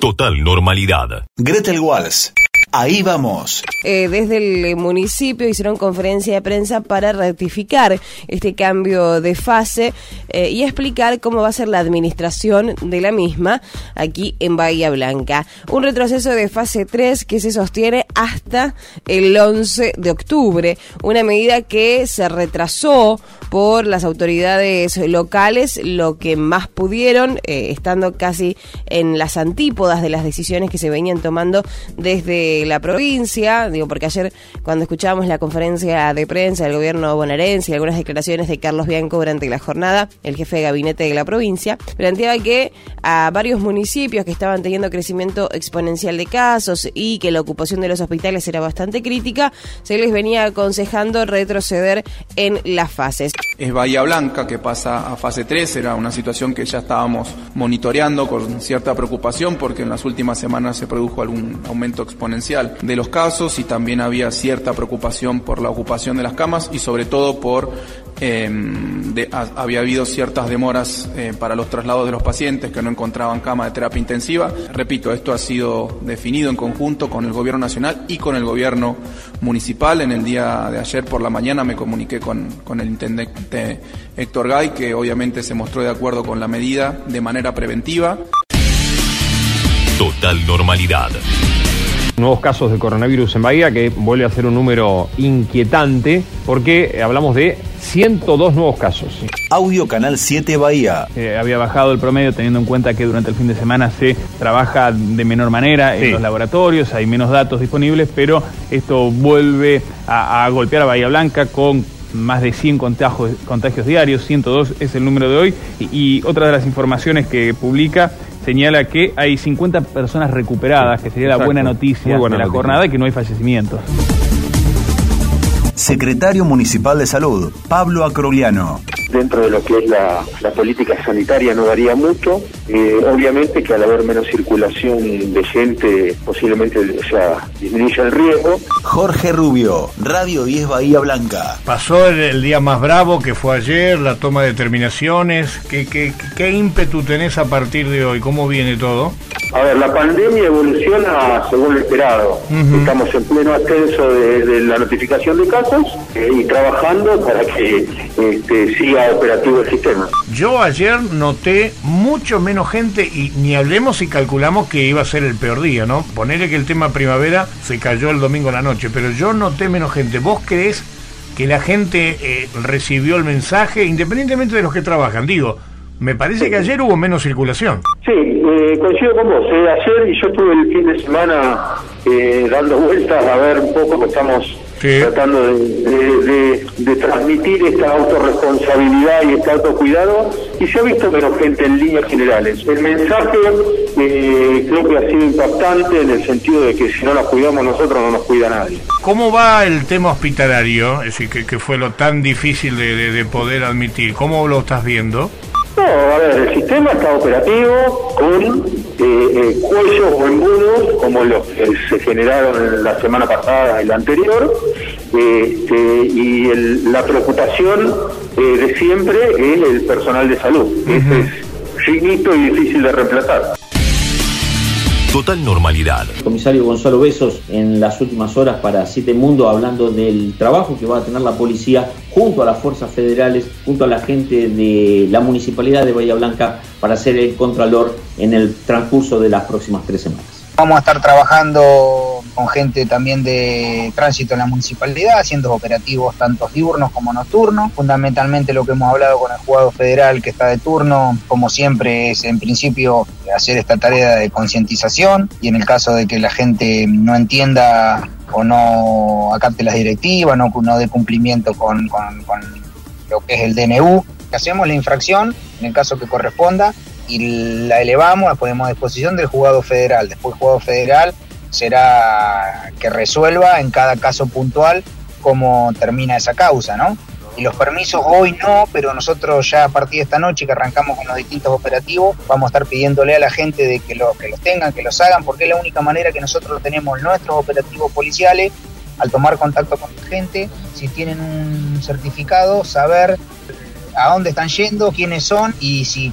Total normalidad. Gretel Walls. Ahí vamos. Eh, desde el municipio hicieron conferencia de prensa para ratificar este cambio de fase eh, y explicar cómo va a ser la administración de la misma aquí en Bahía Blanca. Un retroceso de fase 3 que se sostiene hasta el 11 de octubre, una medida que se retrasó por las autoridades locales lo que más pudieron, eh, estando casi en las antípodas de las decisiones que se venían tomando desde la provincia, digo, porque ayer cuando escuchábamos la conferencia de prensa del gobierno bonaerense y algunas declaraciones de Carlos Bianco durante la jornada, el jefe de gabinete de la provincia, planteaba que a varios municipios que estaban teniendo crecimiento exponencial de casos y que la ocupación de los hospitales era bastante crítica, se les venía aconsejando retroceder en las fases. Es Bahía Blanca que pasa a fase 3, era una situación que ya estábamos monitoreando con cierta preocupación porque en las últimas semanas se produjo algún aumento exponencial de los casos y también había cierta preocupación por la ocupación de las camas y sobre todo por em, había habido ciertas demoras eh, para los traslados de los pacientes que no encontraban cama de terapia intensiva. Repito, esto ha sido definido en conjunto con el gobierno nacional y con el gobierno municipal. En el día de ayer por la mañana me comuniqué con, con el intendente Héctor Gay, que obviamente se mostró de acuerdo con la medida de manera preventiva. Total normalidad nuevos casos de coronavirus en Bahía, que vuelve a ser un número inquietante, porque hablamos de 102 nuevos casos. Audio Canal 7 Bahía. Eh, había bajado el promedio teniendo en cuenta que durante el fin de semana se trabaja de menor manera en los laboratorios, hay menos datos disponibles, pero esto vuelve a, golpear a Bahía Blanca con más de 100 contagios, contagios diarios, 102 es el número de hoy, y, y otra de las informaciones que publica señala que hay 50 personas recuperadas, que sería la buena noticia de la jornada y que no hay fallecimientos. Secretario Municipal de Salud, Pablo Acrogliano dentro de lo que es la, política sanitaria no daría mucho. Eh, obviamente que al haber menos circulación de gente, posiblemente o sea, disminuya el riesgo. Jorge Rubio, Radio 10 Bahía Blanca. Pasó el, día más bravo que fue ayer, la toma de determinaciones. ¿Qué, qué, qué ímpetu tenés a partir de hoy? ¿Cómo viene todo? A ver, la pandemia evoluciona según lo esperado. Estamos en pleno ascenso de, la notificación de casos eh, y trabajando para que este, siga operativo el sistema. Yo ayer noté mucho menos gente y ni hablemos si calculamos que iba a ser el peor día, ¿no? Ponerle que el tema primavera se cayó el domingo en la noche, pero yo noté menos gente. ¿Vos crees que la gente eh, recibió el mensaje, independientemente de los que trabajan? Digo, me parece que ayer hubo menos circulación. Sí, eh, coincido con vos. Eh, ayer y yo estuve el fin de semana eh, dando vueltas a ver un poco que estamos tratando de, transmitir esta autorresponsabilidad y este autocuidado y se ha visto menos gente en líneas generales. El mensaje creo que ha sido impactante en el sentido de que si no nos cuidamos nosotros no nos cuida nadie. ¿Cómo va el tema hospitalario? Es decir, que, que fue lo tan difícil de poder admitir. ¿Cómo lo estás viendo? No, a ver, el sistema está operativo con eh, eh, cuellos o embudos como los que se generaron la semana pasada y la anterior, este, y la preocupación eh, de siempre es el personal de salud. es finito y difícil de reemplazar. Total normalidad. comisario Gonzalo Besos en las últimas horas para Siete Mundo hablando del trabajo que va a tener la policía junto a las fuerzas federales, junto a la gente de la municipalidad de Bahía Blanca para ser el contralor en el transcurso de las próximas tres semanas. Vamos a estar trabajando con gente también de tránsito en la municipalidad, haciendo operativos tanto diurnos como nocturnos. Fundamentalmente lo que hemos hablado con el juzgado federal que está de turno, como siempre, es en principio hacer esta tarea de concientización y en el caso de que la gente no entienda o no acate las directivas, no, no dé cumplimiento con lo que es el DNU, hacemos la infracción en el caso que corresponda y la elevamos, la ponemos a disposición del juzgado federal. Después el juzgado federal será que resuelva en cada caso puntual cómo termina esa causa, ¿no? Y los permisos hoy no, pero nosotros ya a partir de esta noche que arrancamos con los distintos operativos, vamos a estar pidiéndole a la gente de que, lo, que los tengan, que los hagan, porque es la única manera que nosotros tenemos nuestros operativos policiales al tomar contacto con la gente, si tienen un certificado, saber a dónde están yendo, quiénes son y si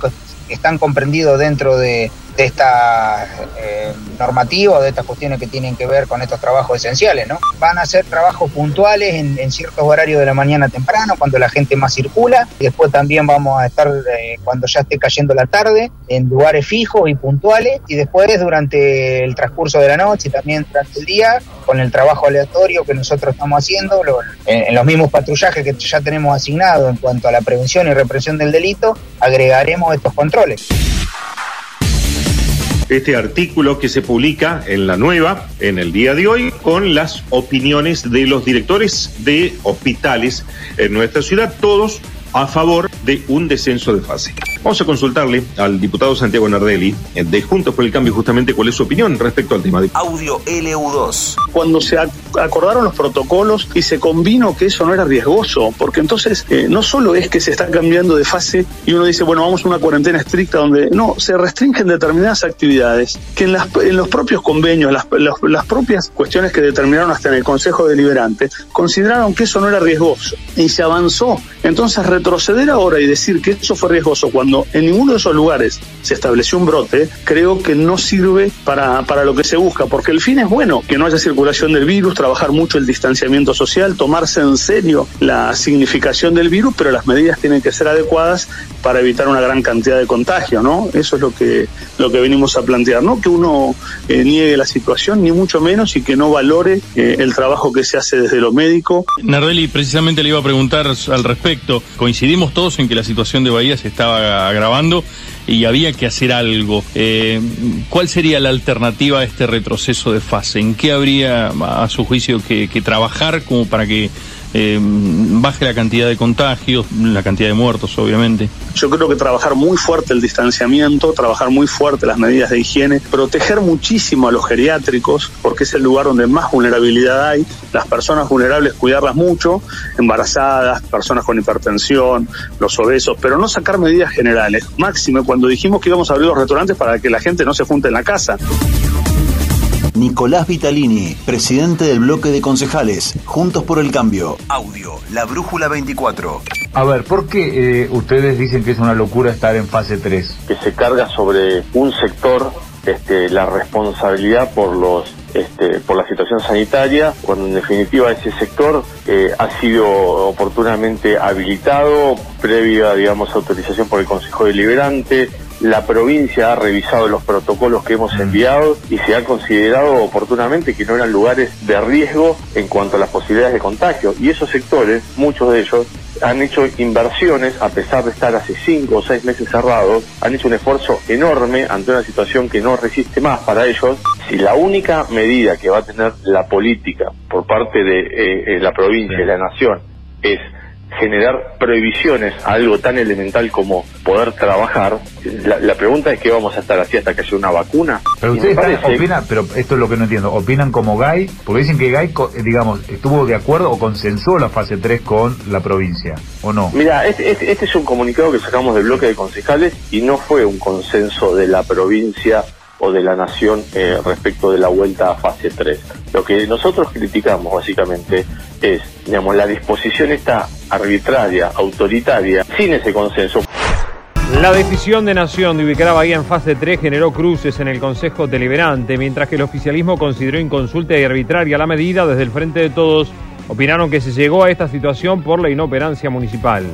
están comprendidos dentro de, de esta eh, normativa de estas cuestiones que tienen que ver con estos trabajos esenciales, ¿no? Van a ser trabajos puntuales en, ciertos horarios de la mañana temprano, cuando la gente más circula, después también vamos a estar eh, cuando ya esté cayendo la tarde, en lugares fijos y puntuales, y después durante el transcurso de la noche y también durante el día, con el trabajo aleatorio que nosotros estamos haciendo, en, los mismos patrullajes que ya tenemos asignados en cuanto a la prevención y represión del delito, agregaremos estos controles este artículo que se publica en la nueva, en el día de hoy, con las opiniones de los directores de hospitales en nuestra ciudad, todos a favor de un descenso de fase. Vamos a consultarle al diputado Santiago Nardelli eh, de Juntos por el Cambio justamente cuál es su opinión respecto al tema. De... Audio LU2. Cuando se acordaron los protocolos y se convino que eso no era riesgoso, porque entonces eh, no solo es que se está cambiando de fase y uno dice, bueno, vamos a una cuarentena estricta donde no, se restringen determinadas actividades, que en, las, en los propios convenios, las, las propias cuestiones que determinaron hasta en el Consejo Deliberante, consideraron que eso no era riesgoso y se avanzó. Entonces, retroceder ahora y decir que eso fue riesgoso cuando en ninguno de esos lugares se estableció un brote, creo que no sirve para, para lo que se busca, porque el fin es bueno, que no haya circulación del virus, trabajar mucho el distanciamiento social, tomarse en serio la significación del virus, pero las medidas tienen que ser adecuadas para evitar una gran cantidad de contagio, ¿no? Eso es lo que, lo que venimos a plantear, no que uno eh, niegue la situación, ni mucho menos, y que no valore eh, el trabajo que se hace desde lo médico. Nardelli, precisamente le iba a preguntar al respecto, coincidimos todos en que la situación de Bahía se estaba y había que hacer algo. Eh, ¿Cuál sería la alternativa a este retroceso de fase? ¿En qué habría, a su juicio, que trabajar como para que eh, baje la cantidad de contagios, la cantidad de muertos, obviamente. Yo creo que trabajar muy fuerte el distanciamiento, trabajar muy fuerte las medidas de higiene, proteger muchísimo a los geriátricos, porque es el lugar donde más vulnerabilidad hay, las personas vulnerables cuidarlas mucho, embarazadas, personas con hipertensión, los obesos, pero no sacar medidas generales. Máximo cuando dijimos que íbamos a abrir los restaurantes para que la gente no se junte en la casa. Nicolás Vitalini, presidente del bloque de concejales, Juntos por el Cambio. Audio, La Brújula 24. A ver, ¿por qué eh, ustedes dicen que es una locura estar en fase 3? Que se carga sobre un sector este, la responsabilidad por los este, por la situación sanitaria, cuando en definitiva ese sector eh, ha sido oportunamente habilitado previa, digamos, autorización por el Consejo Deliberante, la provincia ha revisado los protocolos que hemos enviado y se ha considerado oportunamente que no eran lugares de riesgo en cuanto a las posibilidades de contagio. Y esos sectores, muchos de ellos, han hecho inversiones, a pesar de estar hace cinco o seis meses cerrados, han hecho un esfuerzo enorme ante una situación que no resiste más para ellos. Si la única medida que va a tener la política por parte de eh, eh, la provincia y la nación es generar prohibiciones a algo tan elemental como poder trabajar, la, pregunta es que vamos a estar así hasta que haya una vacuna. Pero ustedes opinan, pero esto es lo que no entiendo, opinan como GAI, porque dicen que GAI, eh, digamos, estuvo de acuerdo o consensó la fase 3 con la provincia, ¿o no? Mira, este, este, este es un comunicado que sacamos del bloque de concejales y no fue un consenso de la provincia o de la nación eh, respecto de la vuelta a fase 3. Lo que nosotros criticamos básicamente es, digamos, la disposición esta arbitraria, autoritaria, sin ese consenso. La decisión de Nación de ubicar a Bahía en fase 3 generó cruces en el Consejo Deliberante, mientras que el oficialismo consideró inconsulta y arbitraria la medida desde el Frente de Todos. Opinaron que se llegó a esta situación por la inoperancia municipal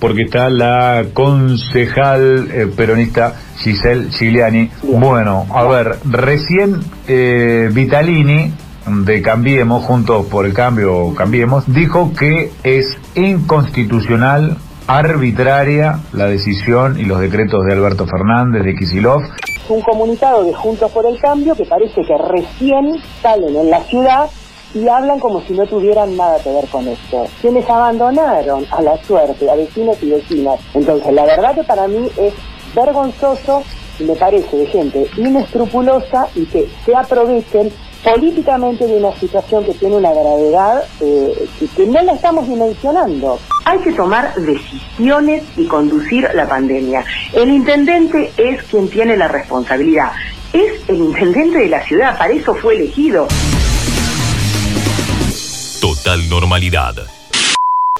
porque está la concejal eh, peronista Giselle Giuliani. Bueno, a ver, recién eh, Vitalini de Cambiemos, Juntos por el Cambio, Cambiemos, dijo que es inconstitucional, arbitraria la decisión y los decretos de Alberto Fernández, de Kisilov. Un comunicado de Juntos por el Cambio que parece que recién salen en la ciudad y hablan como si no tuvieran nada que ver con esto. Quienes abandonaron a la suerte a vecinos y vecinas. Entonces, la verdad que para mí es vergonzoso y me parece de gente inescrupulosa y que se aprovechen políticamente de una situación que tiene una gravedad eh, que no la estamos dimensionando. Hay que tomar decisiones y conducir la pandemia. El intendente es quien tiene la responsabilidad. Es el intendente de la ciudad, para eso fue elegido. Total normalidad.